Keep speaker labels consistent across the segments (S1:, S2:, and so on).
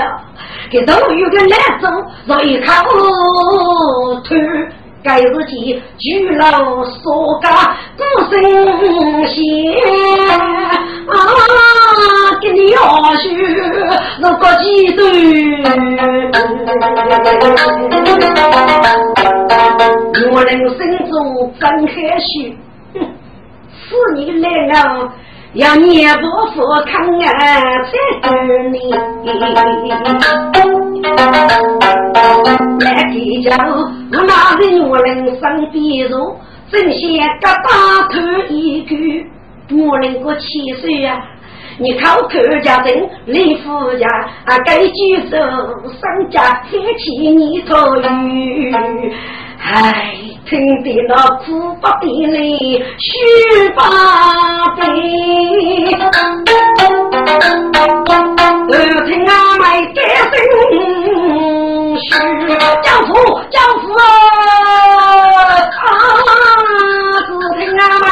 S1: 呀，给都有个难走，让一口吐。该日起，举老所家不生闲啊！给你要许如果几对，我人心中真开心。哼，是你来了。要念不服看啊，才知你。来计较，我那人我人生必如，正先个大头一句，我能够七岁呀？你靠客家人，李夫家啊，该举手商家开启你头语。唉，听得那苦不的泪，须把悲。耳听阿妹歌声嘘，教父教父啊，只听阿妹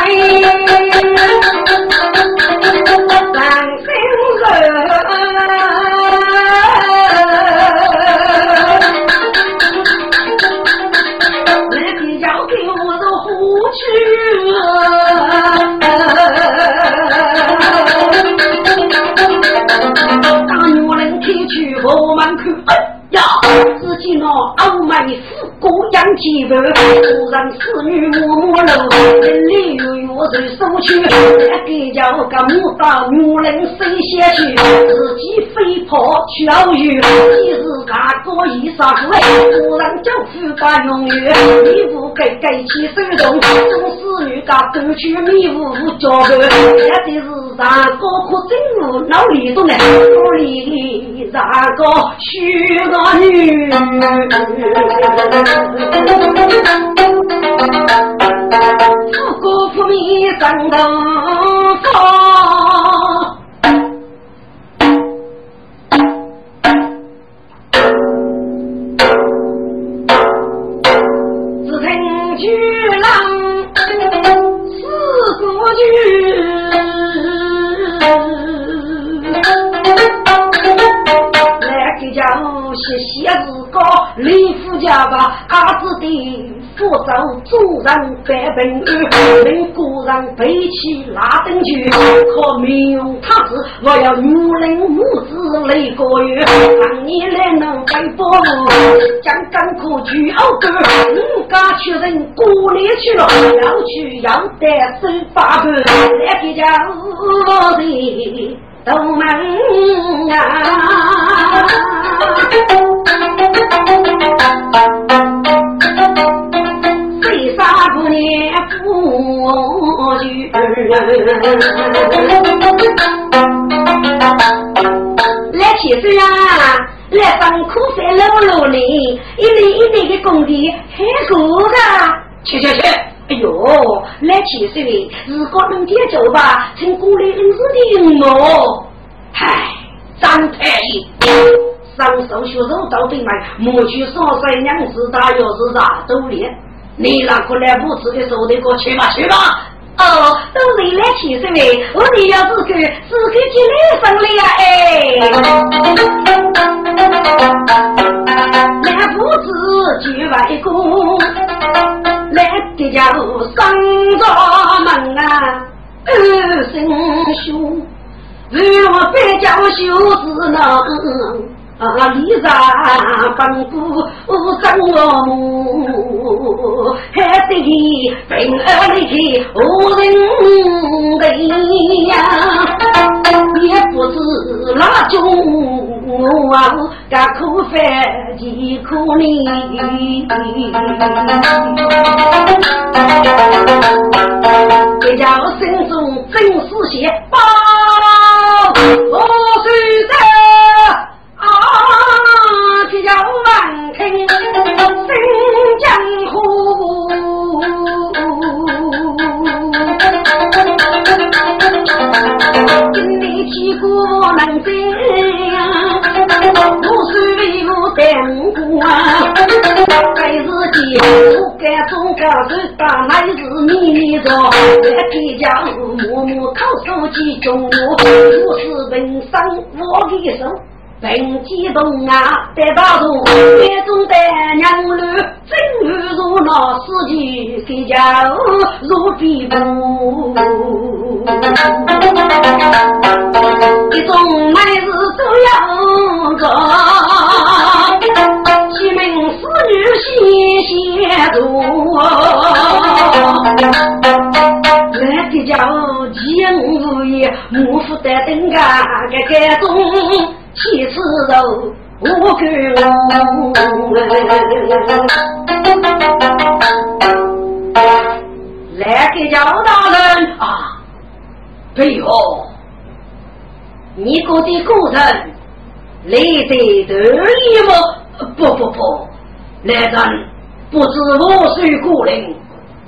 S1: 去我们去。呀，只见那欧美富国养鸡婆，夫人侍女默默楼，人里有月在收取，再给叫个母到女人谁先去，自己飞跑去熬鱼，今日大哥一杀夫，夫人就夫家永远，你不该该起手动，总是女家过去迷糊糊交流，也的是大哥可真无脑里动呢，屋里大哥娶个。女，富国富民上头高，人百本儿，令故人背起拉登去，可没用他子，我要女人母子累个月，当年来能背包，将干苦去熬干，五家确认过年去了，要去要得手把个，来给家屋里都门啊。不念夫君？来起身啊！来帮苦山老路呢，一年一年的工地很苦的。去去去！哎呦，来起身的如果能接走吧，成过来恩师的用哦。唉，张太医。上手学肉到对门，莫去少三娘子大要是啥都练。你那个来不吃的时候，得过去吧去吧。哦，都是来起身的，我你要是去，是去接来生的呀哎。来不知去外公，来的家上着门啊，二声兄，为我别叫修子能。啊！离山奔赴张我母，还得平儿里无人陪呀，也不知哪种啊，该苦饭几苦呢？这家伙心中真是些包，我虽在。要问听，声江湖。今日天歌不能在，我虽无得五谷啊，是借五杆中杆。那一日年着做，天家五亩亩靠收几中。我是本上我的生。本激动啊，得大度，眼中的娘女真如那司机给家如壁布。一种乃是这样个，其名是女心先多。来给家吉无言，莫负得等啊，个个中。七次肉，我给我来给赵大人啊！对哦，你哥的故人来得得意吗？不不不，来人不知我谁故人，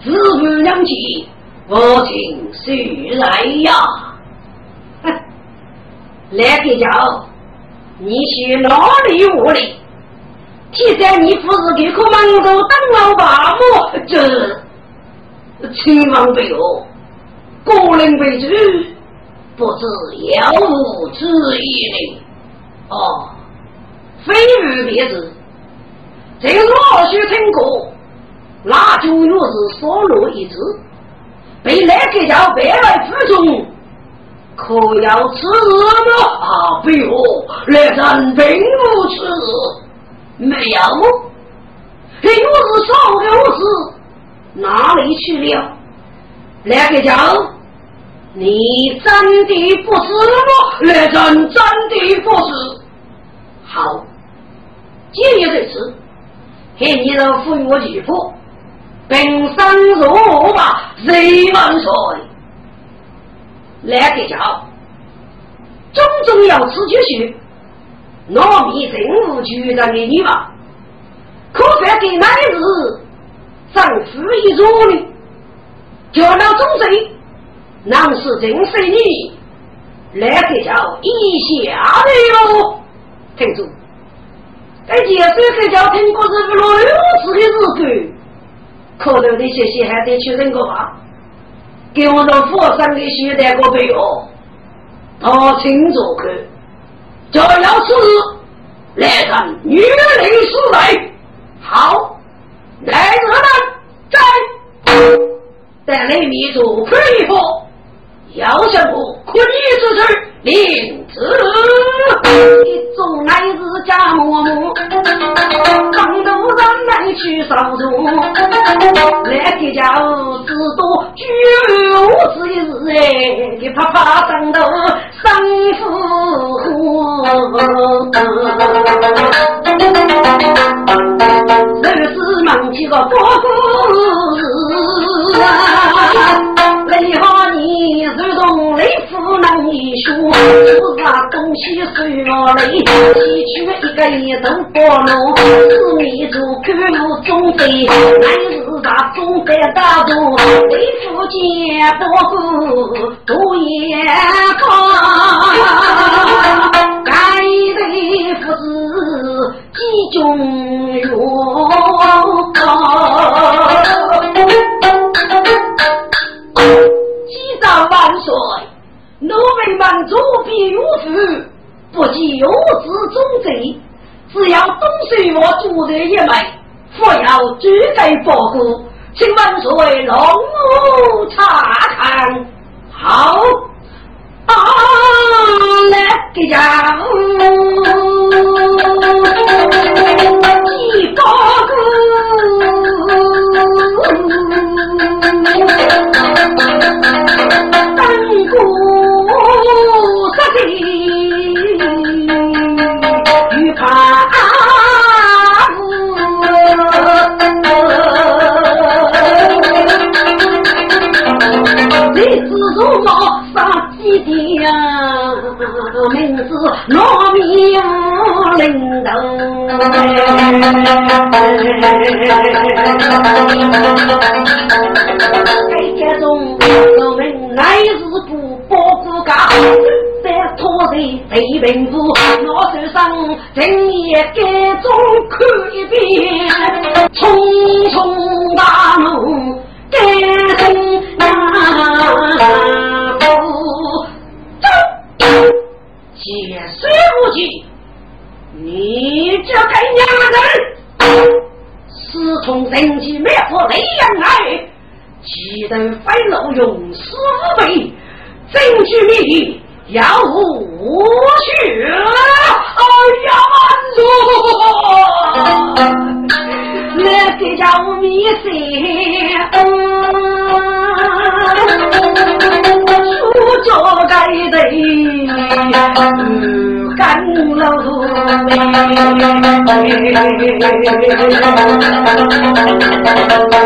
S1: 自不两起，我请谁来呀？来给叫。你去哪里屋里？现在你不是给个门头当老爸么？这千万不要，个人为主，不知有无之意呢？哦，非无别子，这个老许听过，那就又是所落一字，被那个叫百万之中。可要吃吗？啊，不用，来人并无吃，没有。这我是少的子，哪里去了？两个叫你真的不吃吗？来人真的不吃。好，今日这次，ให้你的父母媳妇，本身如何吧，谁万岁？来个叫，种种要吃就行。糯米任务局长给你吧，可算给那日丈夫一桌呢。叫了中岁，那是真是你。来个叫一下的哟，听住。在解释个叫听过是不落六次的日子，可能那些些还得去认个吧。给我的佛山的现代个朋友，到清楚去，就要是来人女人出来，好，来人们在在里面做可以不？要什么可以支持？领旨，一种乃是假嬷嬷，当头人来去扫除，来给家子多居无子一日哎，你怕怕当头生夫日是忙起个多故说，不啥东西随我来，提取一个一头波龙，四米足甘露中飞，乃是啥中在大度，为夫见不顾独眼光，该雷夫子几中勇。万奴婢们作弊如此，不计有子忠贼，只要东水我主人一枚，不要举罪报国，请万岁龙母查看。好，啊，来给讲，一个名字糯米领头，这种农民乃是不保不家，在土的贼平夫，我手上正夜改中看一遍，匆匆大怒改中那夫，走，解水无忌，你这个娘人，私通人机灭火雷阳来，岂能非老用死辈，真举密。要无血，哎呀，满足，那个叫米线，出着该得干喽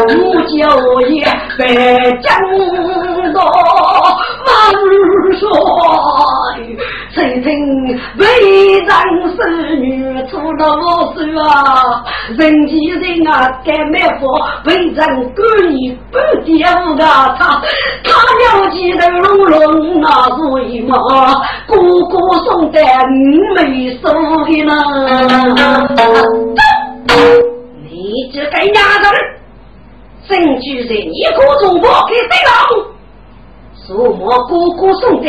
S1: 木九爷被江多。万岁！谁听为人是女出了我手啊？人气人啊，该灭佛为人管理不丢啊！他他了几头龙龙那为嘛？哥哥送的没收的呢？你这个丫头，真居然一个中国给谁了？苏莫姑姑送的，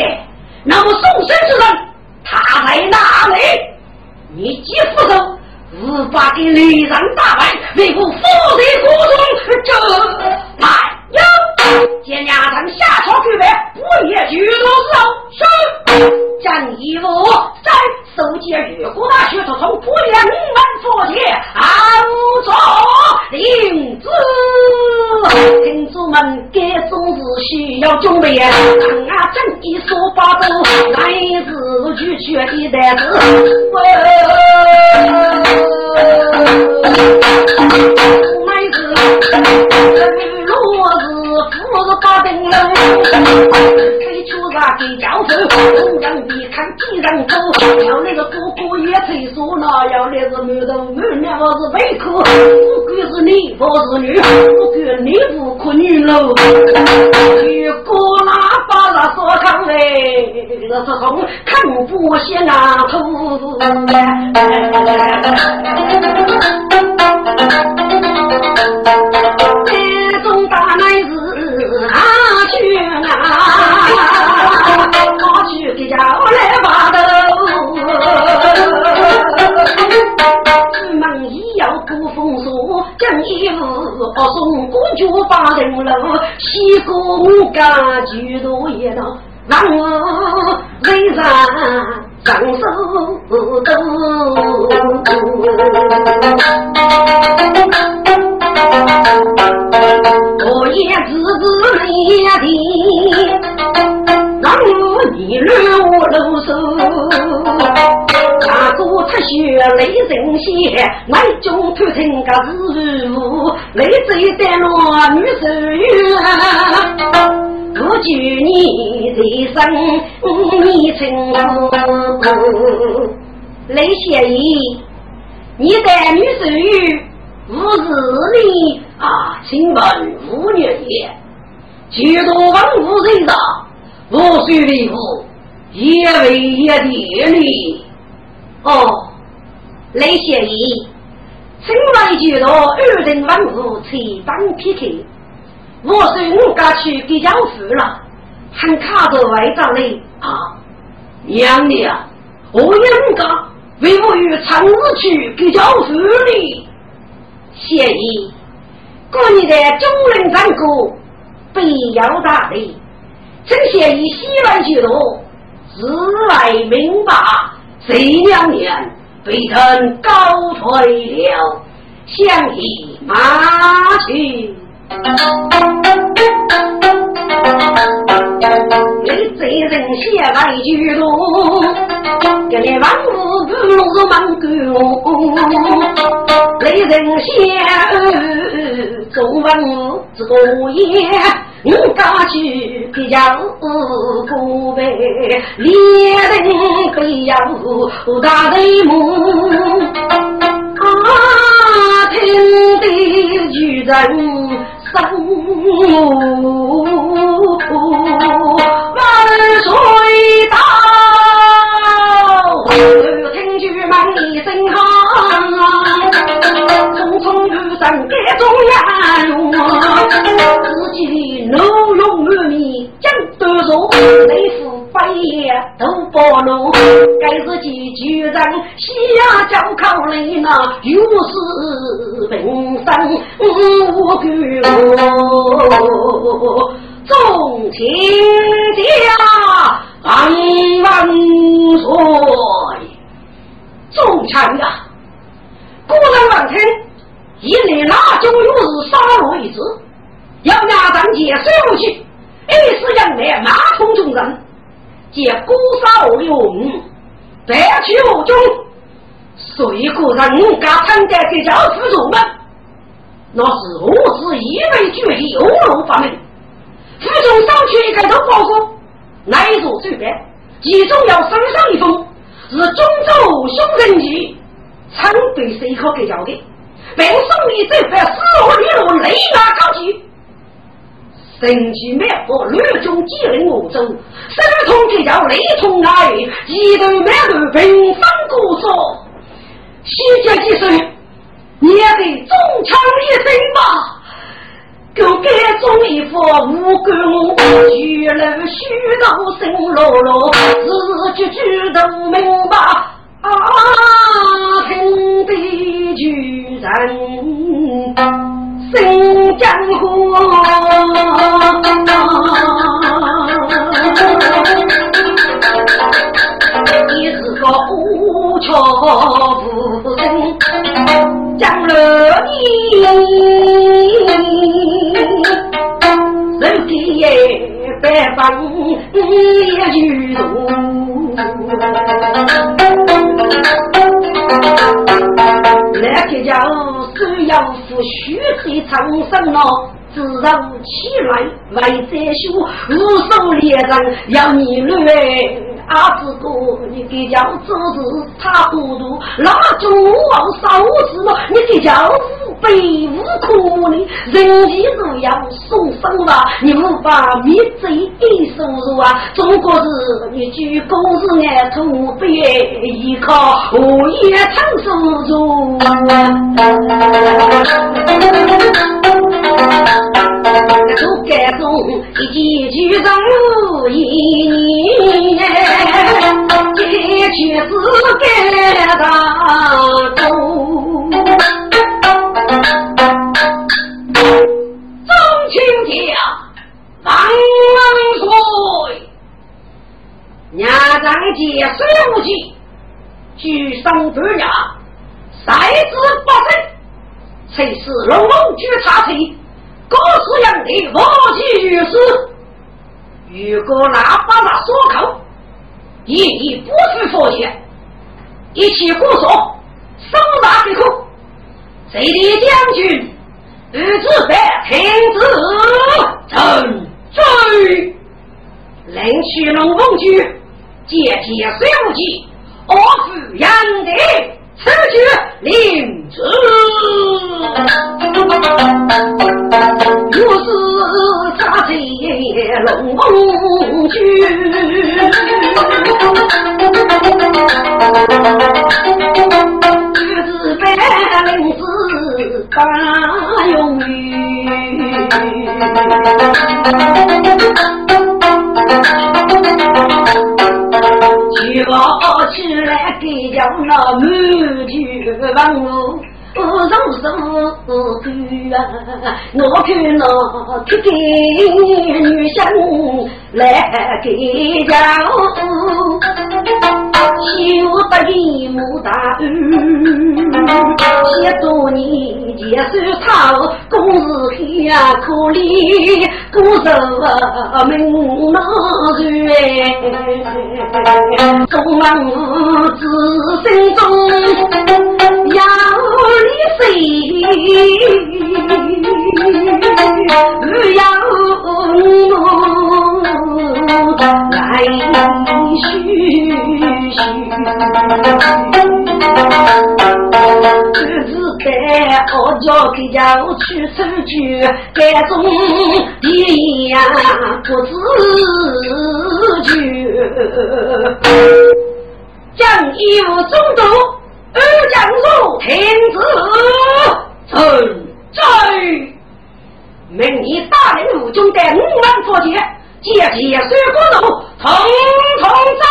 S1: 那么送身之人他在哪里？你既负责无法给女人打败，为何负责孤中？这来呀！见丫头下朝去呗，我也举多手，是将衣服在收集月国大学生从不两门佛前，安坐领子。听主们，该总是需要准备啊！当啊，正一说八斗，来日就缺一袋子。来日落日是八顶楼。出啥给教授，东阳一看几人走，要那个哥哥也退缩了，要那个女的满面我是背苦，不管是你不是女，不管你不可女喽。如果那把那说看嘞，这是从看不先啊头。我来把头，门也要过风俗，将衣服送公主把人楼，西宫家居多热闹，让我为啥长手抖？路手，大哥出血泪成血，外中偷成个日务，泪水带落女手冤。我祝你人生你成功。雷小姨，你的女手冤无是你啊？请问妇女也，几多万户人上？我虽为父，也为一爹哩。哦，雷先生，请来就到二人万户才当 PK。我说我家去给家父了，还卡着外长嘞啊！娘娘，我应该为我与长子去给家父哩。谢意，过年的中人战歌，必要大礼。正贤以西来去路，自来明白，这两年被臣告退了，相依马去。你这人写来去路，给你万物不如忙干。这人写中文字多也。我家去比较古北，连人非要大内幕，啊，听得巨人生万岁！女生该中呀，自己怒容满面将多少，内府半叶都暴露，该自己居然西呀叫口里那又是平生无辜，纵情家万万岁，众臣呀，孤人万天。一来那就又是杀戮一子。要压上解水武器，一是养来马桶中人，借孤杀我用，白去我中，谁个人敢参加这叫辅助们？那是我是一味决议欧龙发明，辅助上去一个都报告，乃座最白，其中要升上一封，是中州凶人局，常对谁可给交的，并送你这块死活女路雷马高举。神机妙火，乱中几人我走，三通这叫雷通来，一头满头平分过错，西街几岁，你也得中枪一声吧？够该中一副无辜，巨人虚道生落落，自己知道明白啊，听的巨人。新江湖，你是个无巧无人，江了你，人间百般雨露。那就叫只要夫虚岁长生了，自然起来为再修，无数猎人要你累。阿子哥，你给叫做是他糊涂，那就往烧死了。你给叫无悲无苦呢？人间如要送生吧，你无法灭罪一收入啊！中国是你举公是爱土不依靠我也承受住。都该中一句人无言，一句是该大度。中秋节万万岁！娘长节水无忌，举上半日，赛之不胜，才是龙龙举茶水。各式样的武器与是，如果那把那锁口，亦不是佛言，一起固守，手拿的口，谁的将军，日子白天子臣追，领取龙凤驹，接替水武器，我是杨德。此举领旨，我是杀贼龙凤驹，日子白领子大用于。起来给叫那满句问我，我从什去啊？我看那这个女生来给叫，修得一亩大屋，写多年。也是他公事黑啊，可怜孤守门那人，中郎子心中要你谁？不要我来续。在我家给家去收据，该种地呀不自觉。将义务中度，二将入天子，臣在。明年大领武中的五万佛节，借借水果路，统统扎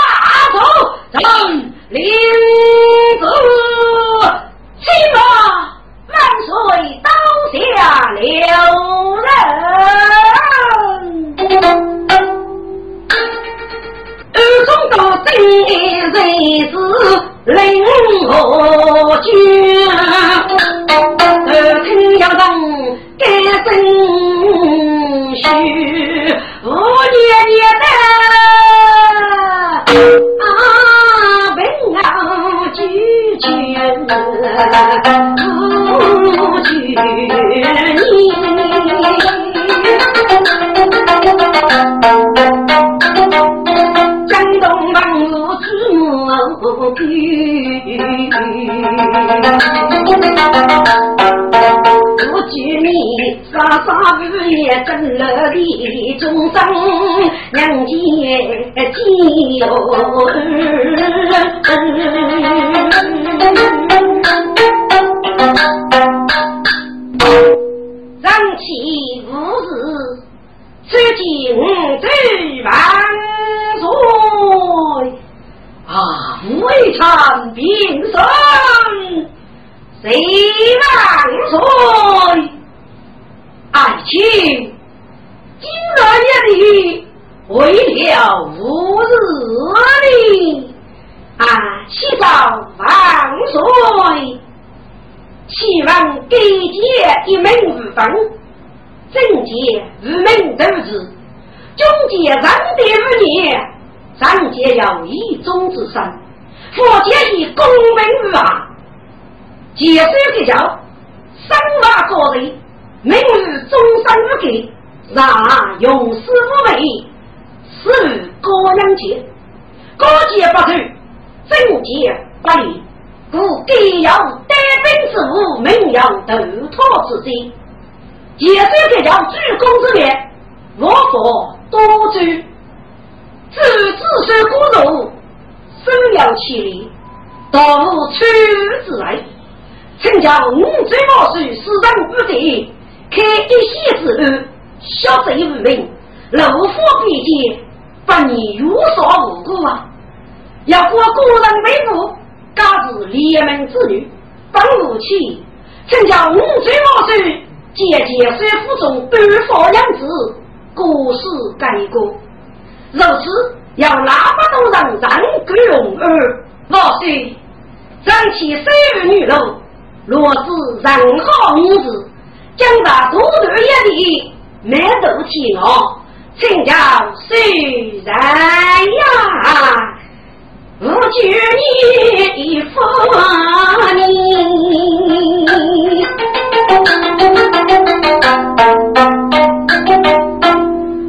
S1: 走，咱领子起码万岁刀下留人。二中到真才是领何军，二听要动改正序，五年年的啊平安居全，不去你。江东万物之母居，我举你沙沙日夜争了的众生，娘家几有请教谁人呀？我举你一封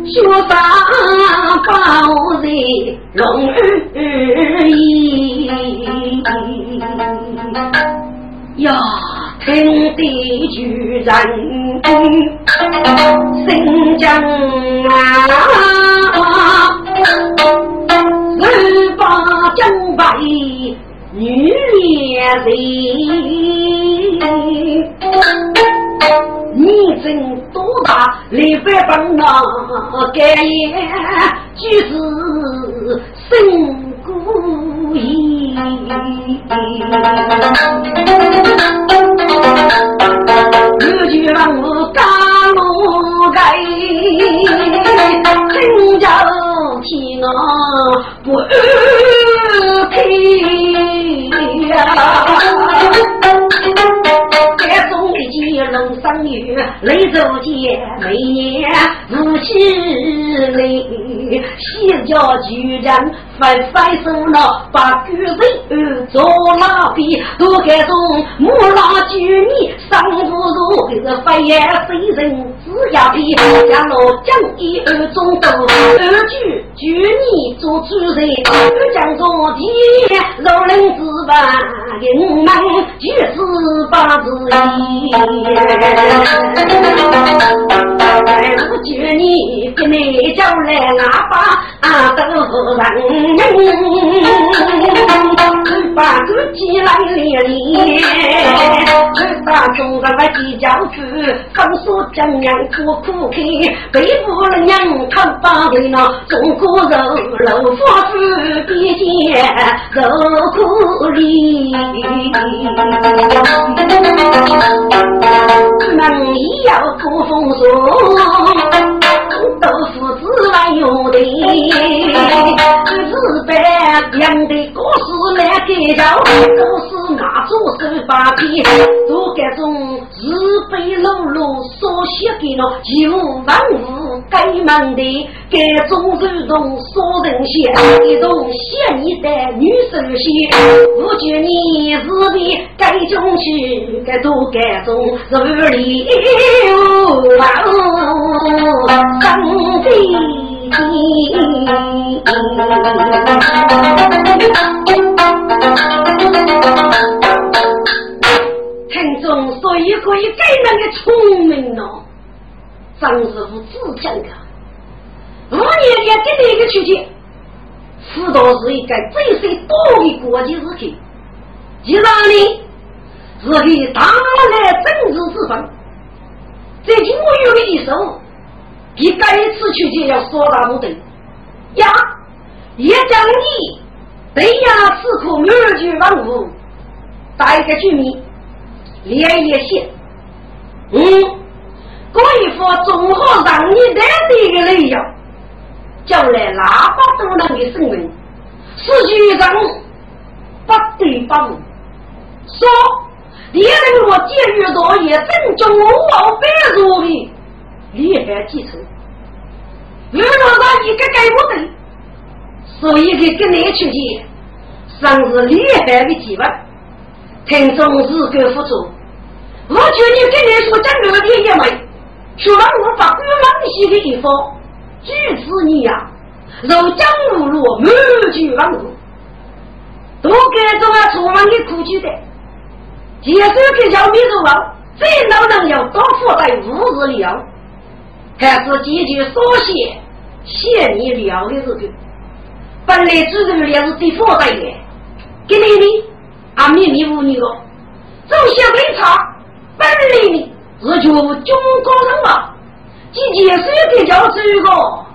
S1: 雪山宝瑞龙儿，呀，听得巨人心惊啊！十八九百女人。你真多大？李白本那盖言，就是生故意。我就让我干路盖，真叫天啊不安开中一见龙生女，雷州见每年如起来，西家居然翻翻手了，把女人做老婢，都该从木兰居你上不如这发言谁人只要皮，下落将一二中斗，二举居你做主人，二将做地，老人之把人们就是把子。我觉你跟你给叫来阿爸都人，把个鸡来连连，中人来计较子，放说江洋苦苦开，背负了娘他把为那中国肉肉发子比肩肉苦里，能要不风霜。都是子来用的，日本养的故事来介绍，都是拿做手把皮，做这种日本老路所写的了，一无万物该忙的，这种手动说人写，一种写你的女手写，我觉你日本该种去，该做这种日里哇听众所以可以给那个聪明哦，张师傅自讲的，五年也给你一个出去，辅导是一个最最多的国际事情，既然呢是给大来政治之分，这句我有的一手。你该次出去要说大不对呀！也讲你对呀，此刻二句万物，打一个居民连一线，嗯，过一副综合让你带的一个内容，叫来喇叭都能的声明，是局长不对不误，说你能我节约多也正中我百入的。厉害继承，遇到他一个改不得，所以给跟你出去，算是厉害的机会。听众是个辅助，我劝你跟你说讲二点也没，除了我把官方写的地方，举止你呀，如江如路，满句万物，都该做啊出门的苦举的，接受给小米做王，最老能要多负担五日粮。还是几句所写，写你了的日子。本来主人也是最负责的，给你的啊秘密无你个，走小警察，本来呢是全部中国人嘛，几件事的叫这个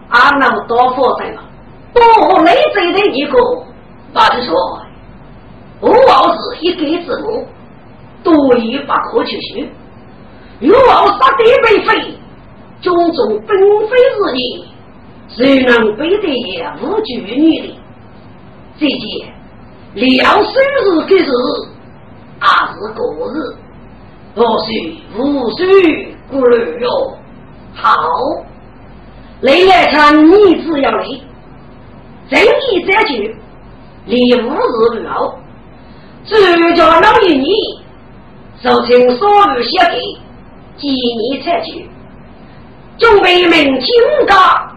S1: 啊那么多负责嘛，不内在的一个，那就说，我要是一个字母，多一把可去学，又要杀得被废。种种纷飞日夜，谁能背得也无惧女的？这件两生日的日，二是过日，或许无需顾虑哟。好，雷来看你只要来，正义在举，离五日了，主家老爷你，受请所有小弟，今你才去。准备明清噶，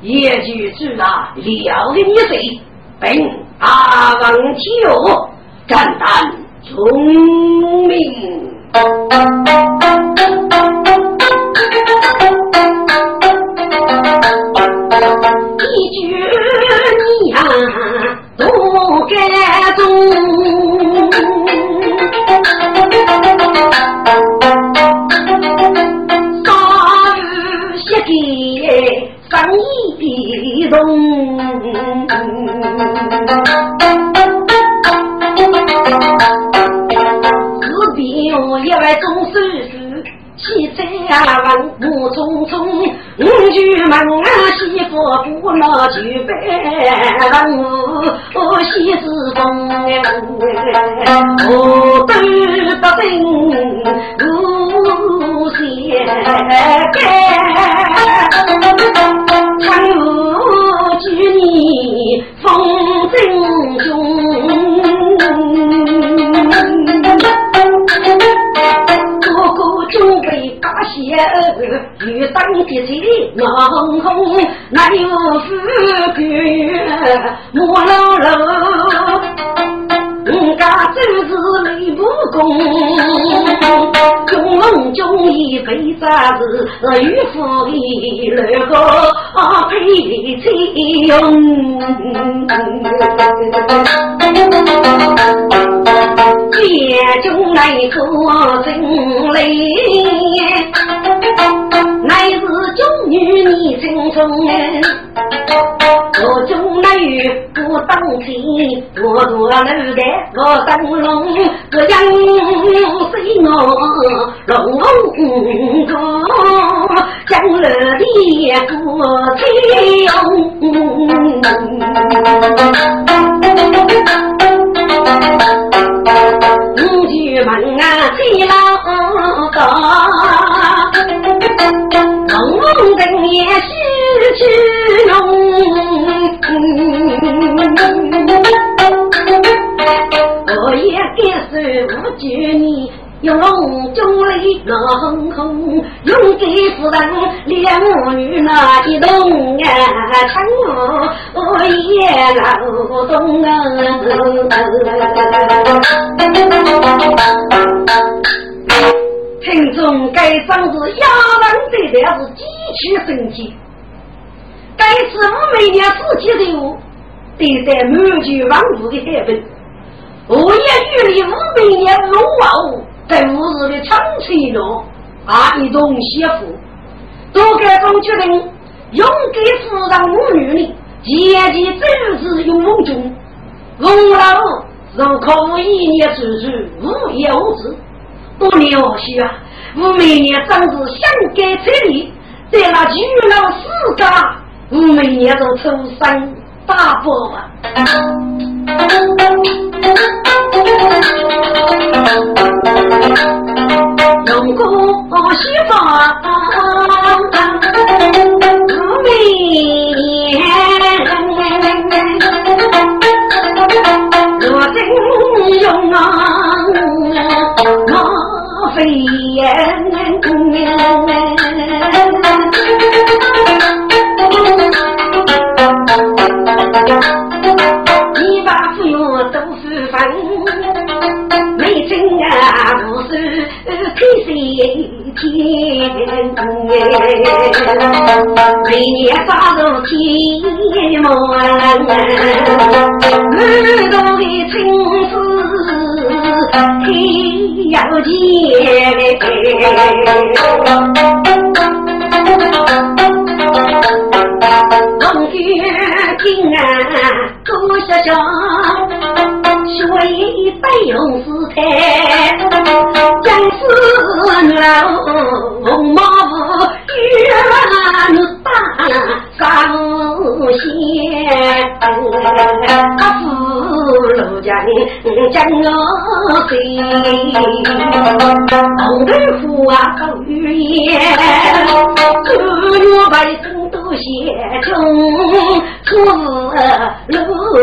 S1: 也就是那了的你岁，本阿王九，肝胆聪明，生意的动，隔壁我一位钟叔叔，汽车往木匆匆，五句门啊媳妇不拿举杯，让我喜事中，的起冷空，哪有富贵莫老老。人家就是雷武功，中龙中一辈子是岳父的那个配翠用，家中来做真累，乃是中女你心中，我中那女不当亲，我做奴的我当龙，这样随我龙哥，将来的国情。五句门啊，最老高，也是去弄，我也该是五句你。用中雷那轰轰，用给夫人两母女那一动啊，唱我也劳动啊。听众该嗓子哑完这条是极其生气，该是我每年四季的对待满句万物的海本，我也与你五百年如往。在五日的长翠中，啊，一种媳妇，都该中决定用给夫人母女的，前期真是勇猛中，翁老如可一年之日无言无止，不了许啊！我每年长子想给彩礼，在那巨老世家，我每年都出生大伯啊！龙哥西方五年，若真用我非言。你把父母都是分，没真啊不是开心天。每年发如天门，满肚的青丝天要见。龙卷金啊，多少少，学一百用四台，将士老红马夫，远大三仙，父老将将我随，红头虎啊好语言，九月百姓。写中出路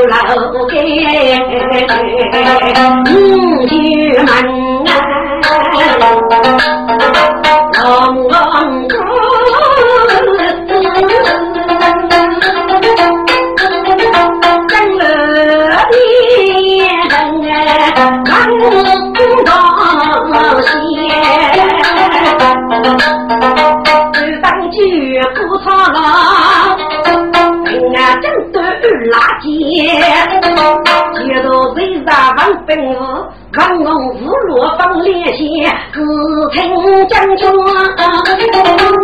S1: 老街，五句门啊，句不错了，俺真都垃圾，街道最大王本武，王龙五罗放连线，自称将军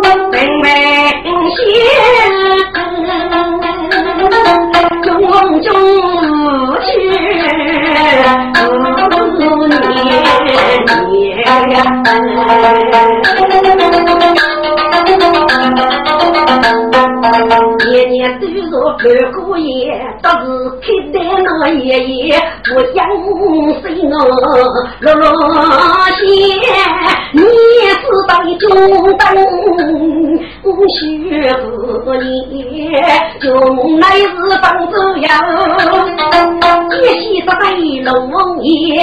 S1: 本门仙，中中去年年。年年都说看过眼，倒是看得那爷爷我养死我落落线，你是当中等。学不你，从来是放走呀，一夕之内龙王爷，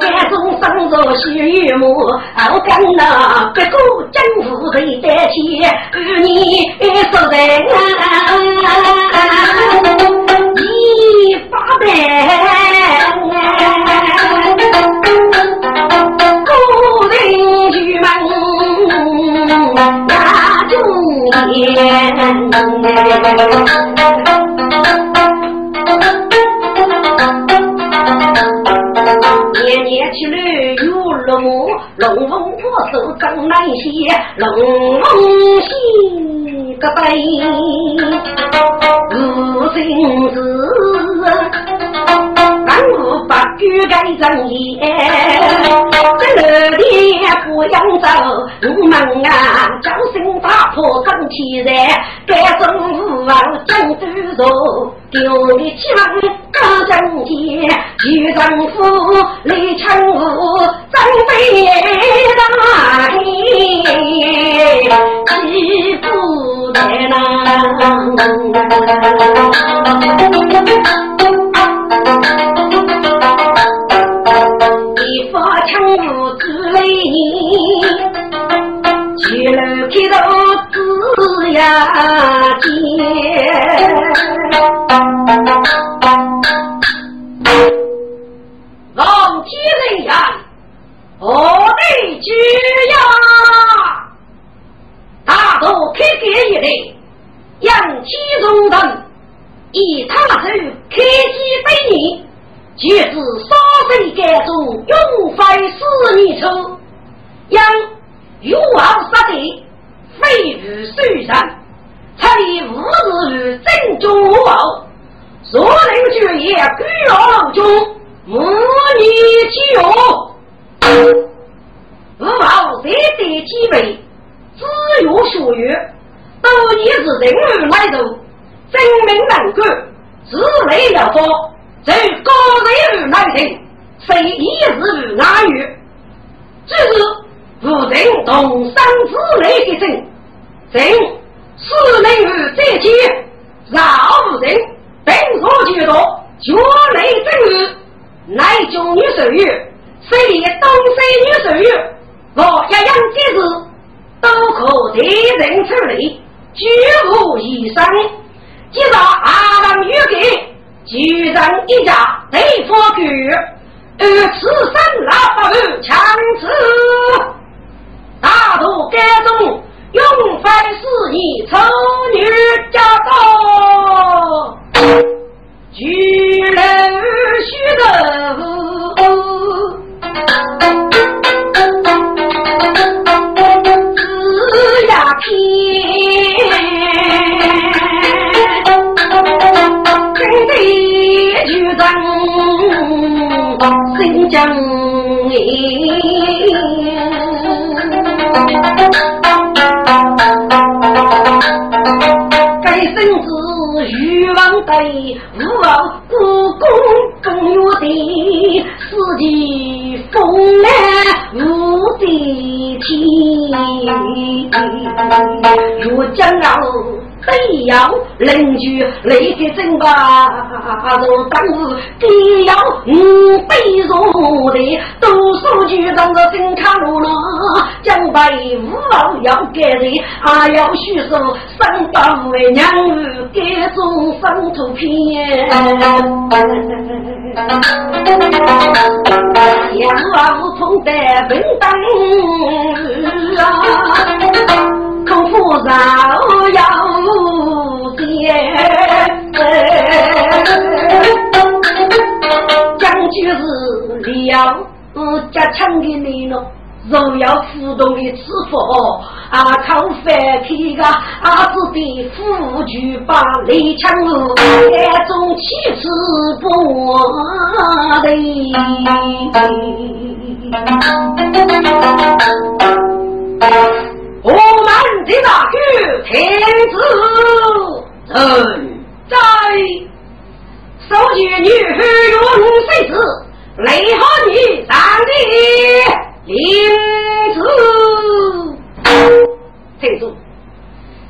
S1: 家中生着血雨母，我跟那别个政府谁得起？与你说在一发白，古人居门。中年，年年去旅游龙龙凤破手张南西，龙凤西个背无心事，万物不举该正义。这老天不扬州，我们啊，将心打破更气人，该政府啊，将都做丢的枪。高正杰，徐政府，李成武，张飞大黑，欺负的难。去了开头子呀接。望天人言，何得居呀？大都开盖一类，扬起荣人，以他手开基百年，绝是杀生盖中永非四年初，因欲望杀敌，非如受人，才以无日如正中无后，若能举业居老中。吧，若当时必要五百入的，多数局长的真卡路了，将被五老要给人，还要许说三百为娘儿给种生图片，养娃无从得分担啊。空腹绕腰是了家强的内容，若要互动的吃佛，啊靠饭开个阿子的夫君把雷枪路，那种气势不的。我们的大举天子人在，收集女用妃子，雷和你上的领子。天主，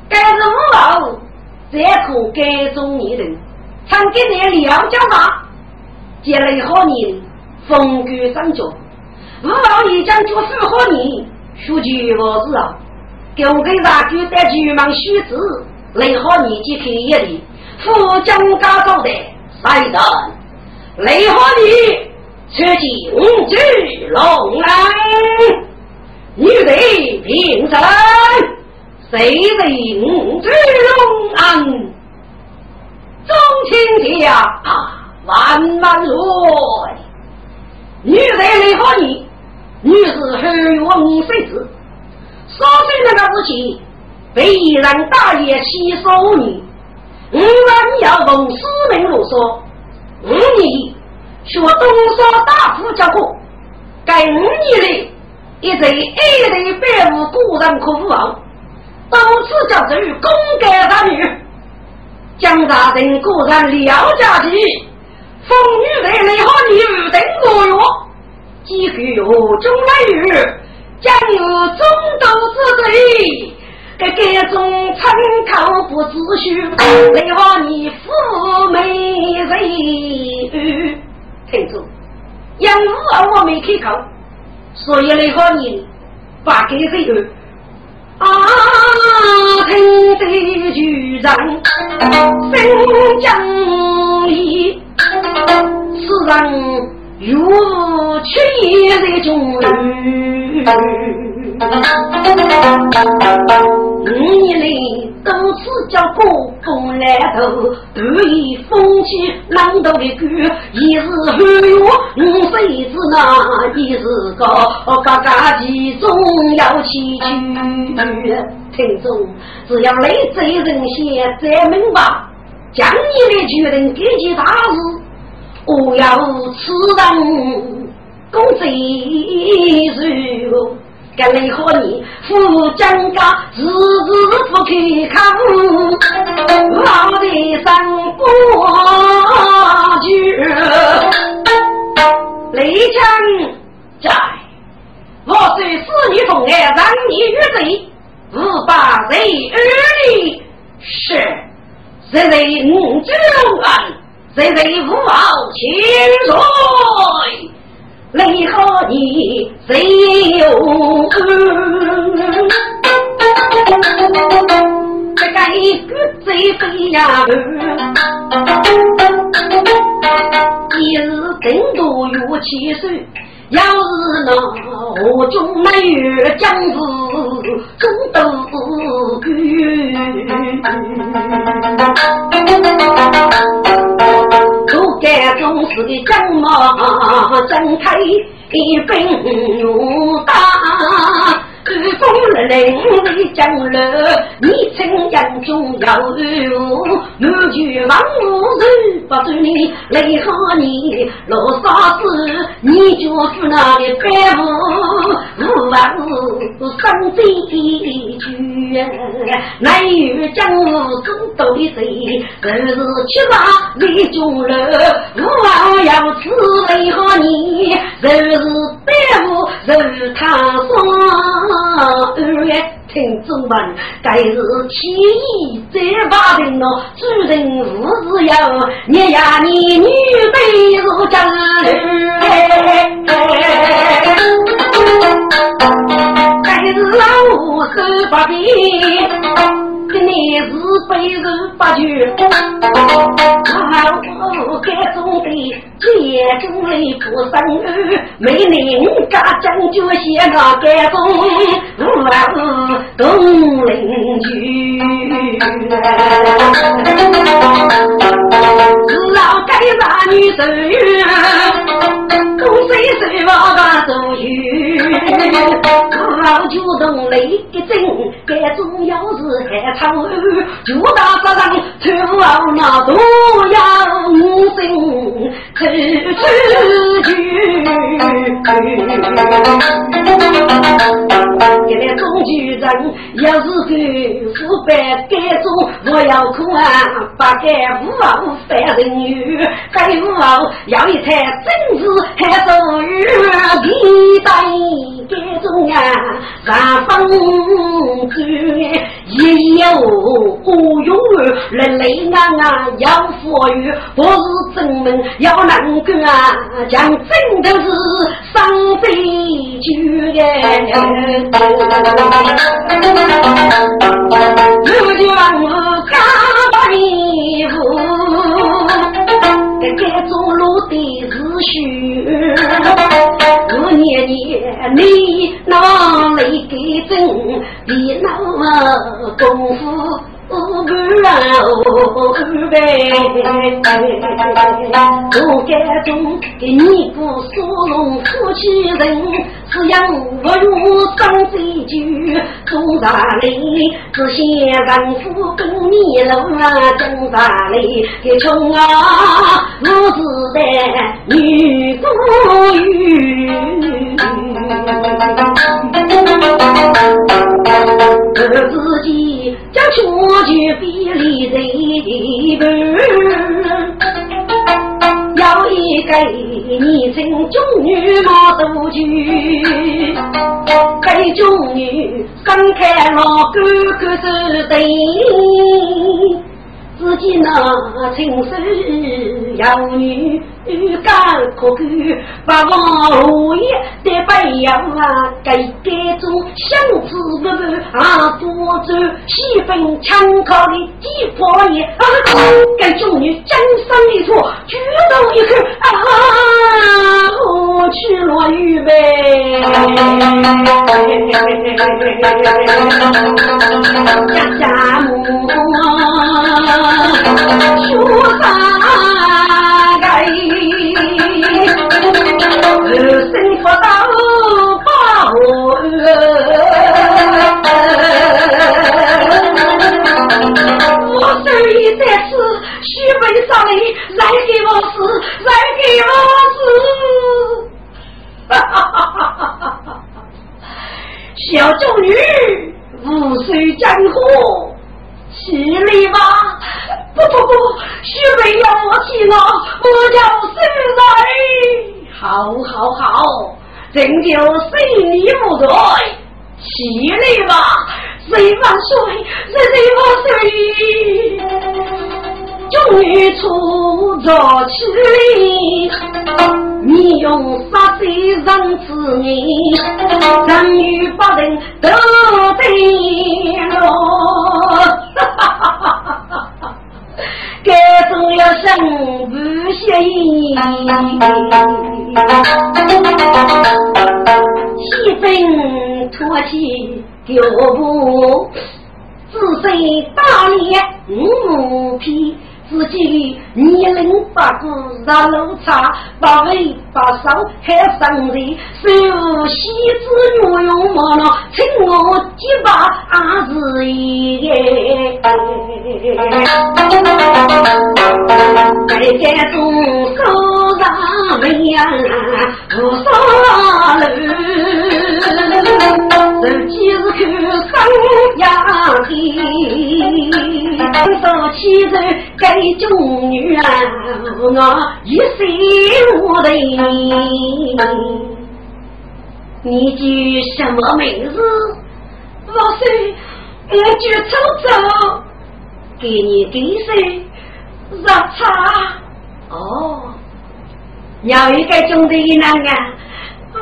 S1: 该是五老，这可该中年人，常给你了讲话，接雷和你风雨上脚，五老已将就符合你，说句我知啊。我给大舅带巨蟒须子，雷好年纪开一里，富江家族的三人，雷好你出进五只龙人，女的平生，谁人五只龙安，宗亲家万万岁！女人来和你，女子后月五岁子，所岁那个事情，被人大爷欺少女，五万要奉师门路说，五年学东沙大夫教过，该五年里一在爱的百无古人可无望。多次叫做公干大女，江大人果然了家计，风雨来来和你无等过月，几个月中来月，将有中斗之罪，这个中参考不自虚，来和你富美人。听住，因我我没开口，所以来和你把给谁有。啊，听得巨人心将义，此人如去也在中五年里多次叫过风来头，得意风起浪头的歌，一是寒月五岁子那，一是个嘎嘎其中要起去。听众，只要来贼人先再明白，将你的巨人给起大事，我要此人公贼如。跟你和你夫将家日日不开口，老的三过去。雷强在，我虽死女同爱，让你与贼，无把贼儿女是，谁为五九安，谁为五傲千岁。你和你谁有恩？这个一个贼飞呀，一日更多有七岁，要是那我中没有将士，中都都该中是的将马睁开兵勇大。风凛凛将来，你称江中要我，满句王无人不准你来和你落沙子，你就是那里白雾，无王生飞去，乃有江湖中斗的谁？都是七杀为中人，无王要此来和你，都是白雾，是他说。二月听众们，该是起义这把人咯，主人无自由，你呀你女辈如真该是老五手把今年是北人八九，我该种的结种里不生儿，没人家将就些那该种五东邻居，是老该让女手语，公岁岁娃娃手语，老就动雷一阵，该种要是还。长安就大责任，出好那都要五心出出去。一来中举人，要是个腐败改做，我要苦啊！不该无傲犯人女，该无傲要一台政治还属于地带改种啊！上风主一夜。我永远来累啊，要富裕，不是真门要能够啊，讲真的是上飞去哎。如今我家走路的是虚，我年年你哪里给真？你那么功夫不干，呗。我家中给你不说龙夫妻人，只养不如生醉酒。做啥嘞？只嫌丈夫跟你老啊，做啥嘞？给穷啊，我是的女孤女。我自己将全就比例人本，要一个年轻中女貌多具，该中女分开老哥哥是对。自己那情深有女干可干，不忘无业的白杨啊，该该做相思不不啊，多做西分强靠的地方也啊，该众女真生一错，举头一看啊，我去落雨呗，家家母。书上盖，二生不到八我手里在此，须背上来，来给我死，来给我死！小众女，五岁江湖。起来吧！不不不，许妹要我起了，我叫孙来。好，好，好，真就随你不对。起来吧，谁万岁，谁万岁。终于出着去，你用杀贼人之名，人与不人都得了。该中了生不协议，气愤脱气丢不，自身大脸五皮。自己年龄八股上路差，把尾把手还上人，手西子女用毛了，请我几把阿是一个。在家中手上没呀，不少路。手机是看生呀的，手起手该中女啊，我一生我的你叫什么名字？老师，我叫臭臭，给你给谁？热茶。哦，要一个中的男啊。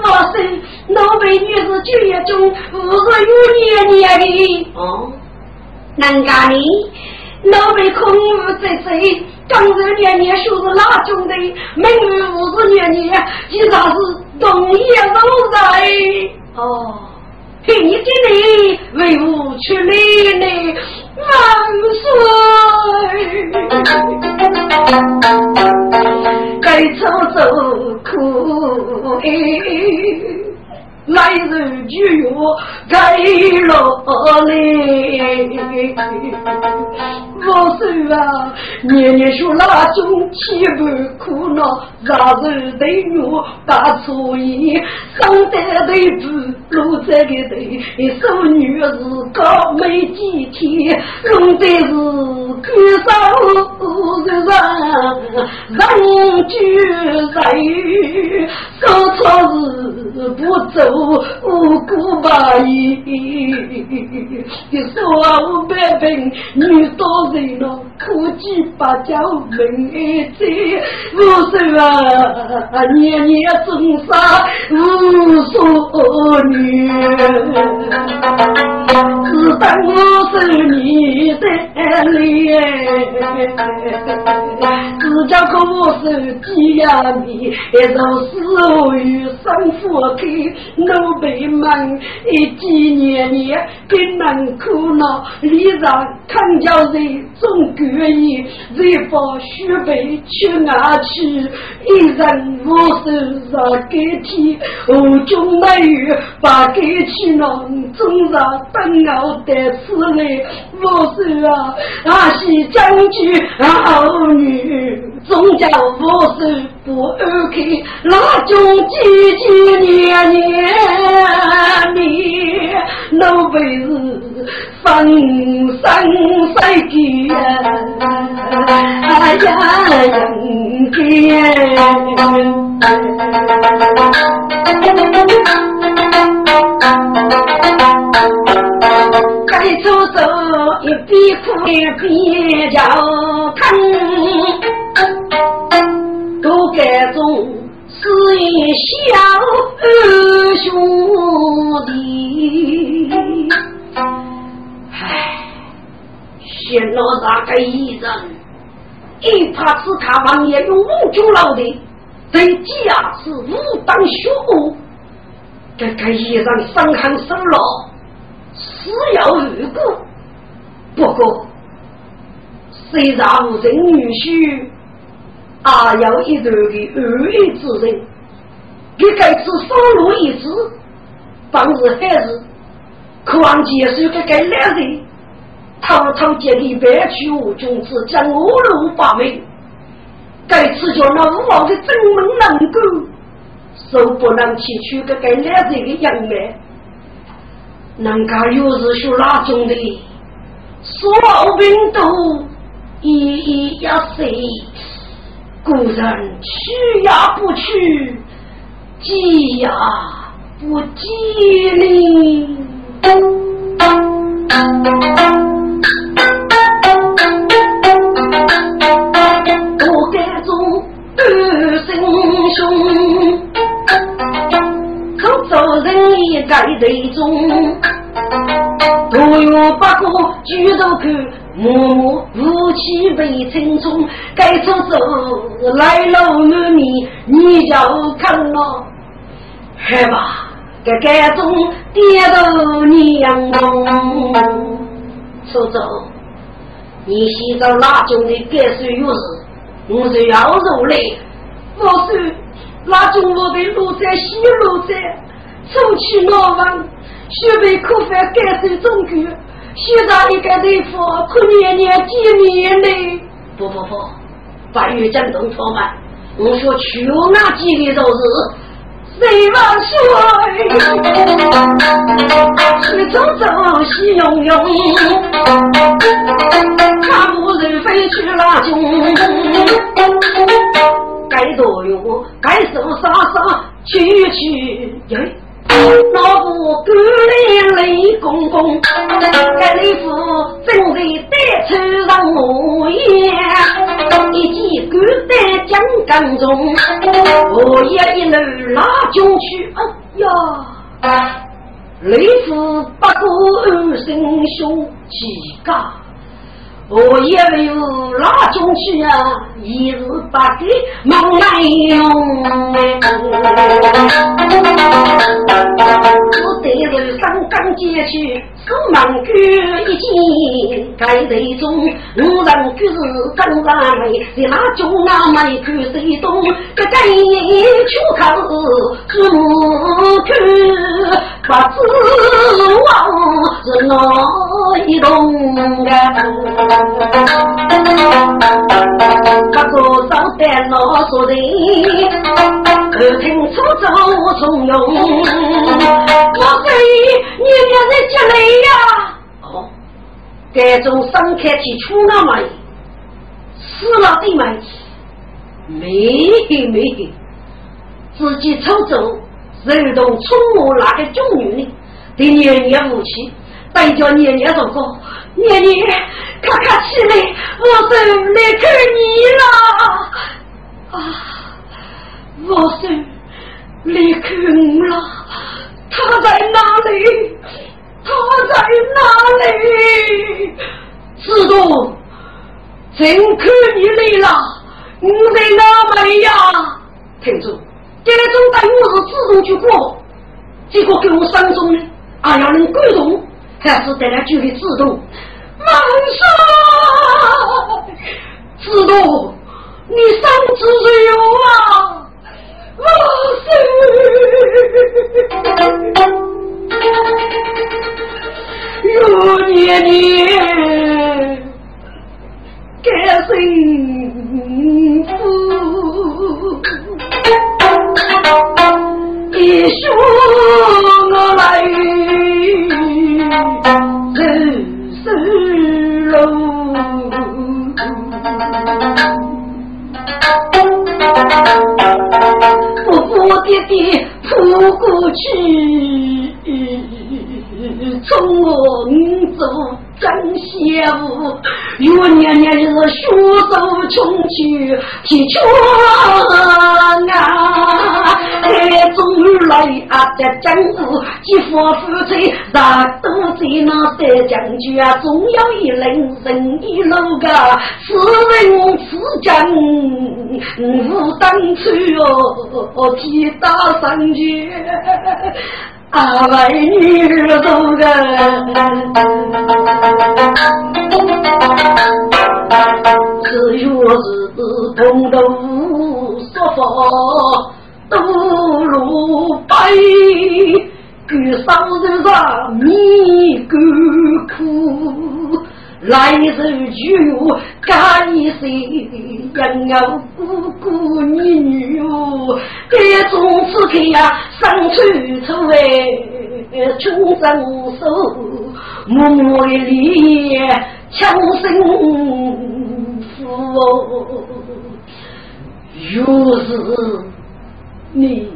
S1: 我生老辈女子就业中，五十有年年的哦，难家呢？老辈空无在身，刚才年年学是哪种的？明日五十年年，依然是冬夜老在哦。给你的你为吾出来呢，万岁！该走走苦哎。来人就要该落来，我说啊，年年说那种凄不苦恼，啥时对我把错意，生得对不路这个对，手女是高没几天，弄的是干上人人居在于，说错是不走。无辜把义，说五百平，女多人了，苦几把叫门在，我说啊，年年种啥无数女，只当我是你的里，自家可我是几呀米，一首诗与生活开，老辈们一几年年更难苦恼，礼让看教人总决意，人把须备去哪去？一人无手让给天，无中没有把给去弄，总让等我得此来。我说啊，阿西将军好女，总叫我说不安开，那种几几年年年，老辈子分身赛局哎呀，人间。该走走，一边哭一边叫疼，都该种是一小二兄弟。唉，县老大个一人，一怕是他王爷用五九老的，在家是武当学武，这个一人伤寒受了。只有如果，不过虽然无人女婿，也有一段的恩义之人。你该次收入一次，当日还是渴望接受这个男人，偷偷接里白去无君子，将我路把门。该次叫那五王的正门能够，手不能提取这个男人的样貌。人家又是学哪种的？所有兵都一一要死，故人去呀不去，急呀不急哩。我该做二声兄。做人一该得中，多有不过举头看，默默被称重，该走走来了满面，你就看了，害吧，该该中跌头娘中，走走，你洗澡哪种的该水有事，我是要肉嘞，我是哪种我的路在西路在。走起老王，学备可饭改善中国，学上一个地方可年年见面嘞。不不不，八月江东错嘛，我说去那几里都是谁万岁，西走走西游游，看不人飞去拉中，该多用该手杀杀去去耶。老夫干练雷公公，该雷夫正在带车上我言，一骑赶在江岗中，我也一路拉进去。哎呀，雷夫不过二声兄几个。我也没有拉进去啊，一日八给忙来用。我得了上岗街去，手忙脚一件，该得中。我人就是跟上来，在那中那没看谁懂？这个出口是木头，不知往是哪一栋啊？不过少得老熟人，可听出走从容。我说你年在家里呀？哦，这种生开起出那么死了的嘛？没没，自己抽走，人动出没那个中女呢？对年年无气，代叫年年做过。年年，看看起来，我是来看你了啊！我是来看我了，他在哪里？他在哪里？只知道，真可你来了，我在哪里呀？听住，这种带我是自动去过，结果给我伤中呢，还要人感动，还是在那距离自动。满山，知道你伤自由啊，满山，有年年。该幸福，一说我来人生路，不不爹爹扑过去，从我走。真羡慕，有年年是血走穷去提枪啊！哎，终于来啊！在江湖，几番夫妻大都在那三将军啊，总有一人人一路个，此人此将无当初哦，替打上去。阿为女做人，只有是同头说法，都如白，举手人上你干苦。来日就有干一些人儿姑姑女女哦，这种此刻呀，生处处哎，穷生手，默默的里强生福哦，若是你，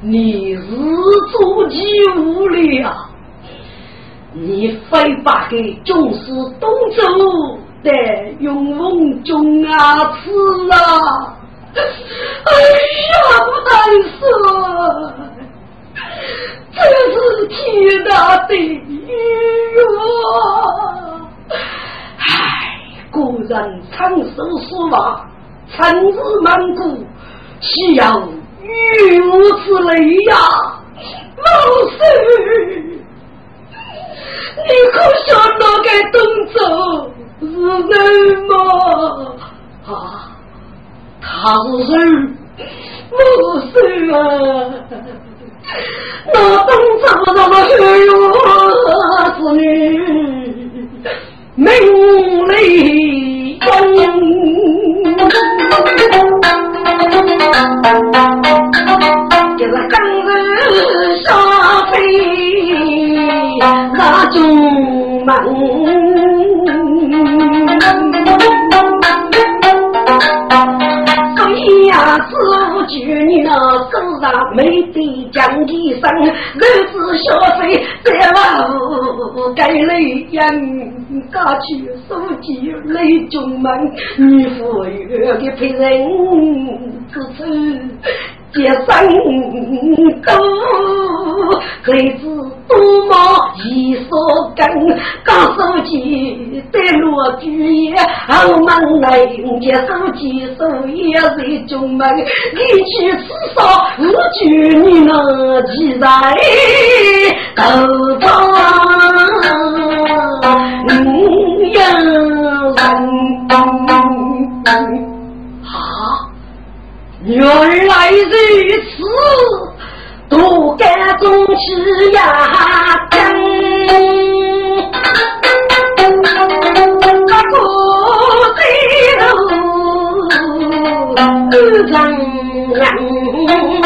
S1: 你是做几无了？你非把给众士东走的永瓮中啊吃啊！哎呀，难受！这是天大的冤！唉，古人长寿书法，春日满谷，岂有如此泪呀？老师。你可想那个东走是人吗？啊，他是人，我是啊。那东走那么黑哟，是女名利用。就是种忙，所以呀，师傅就你那手上没得讲一声，儿子消费在老该累养，家去书记累中忙，女服又给陪人支撑。一生多，孩子多么易所根，高手机得落句也，后门来接手机手也在中门，你去至少无惧你那几在头上，嗯呀人。原来如此，多干中气压根，不走路，不长人。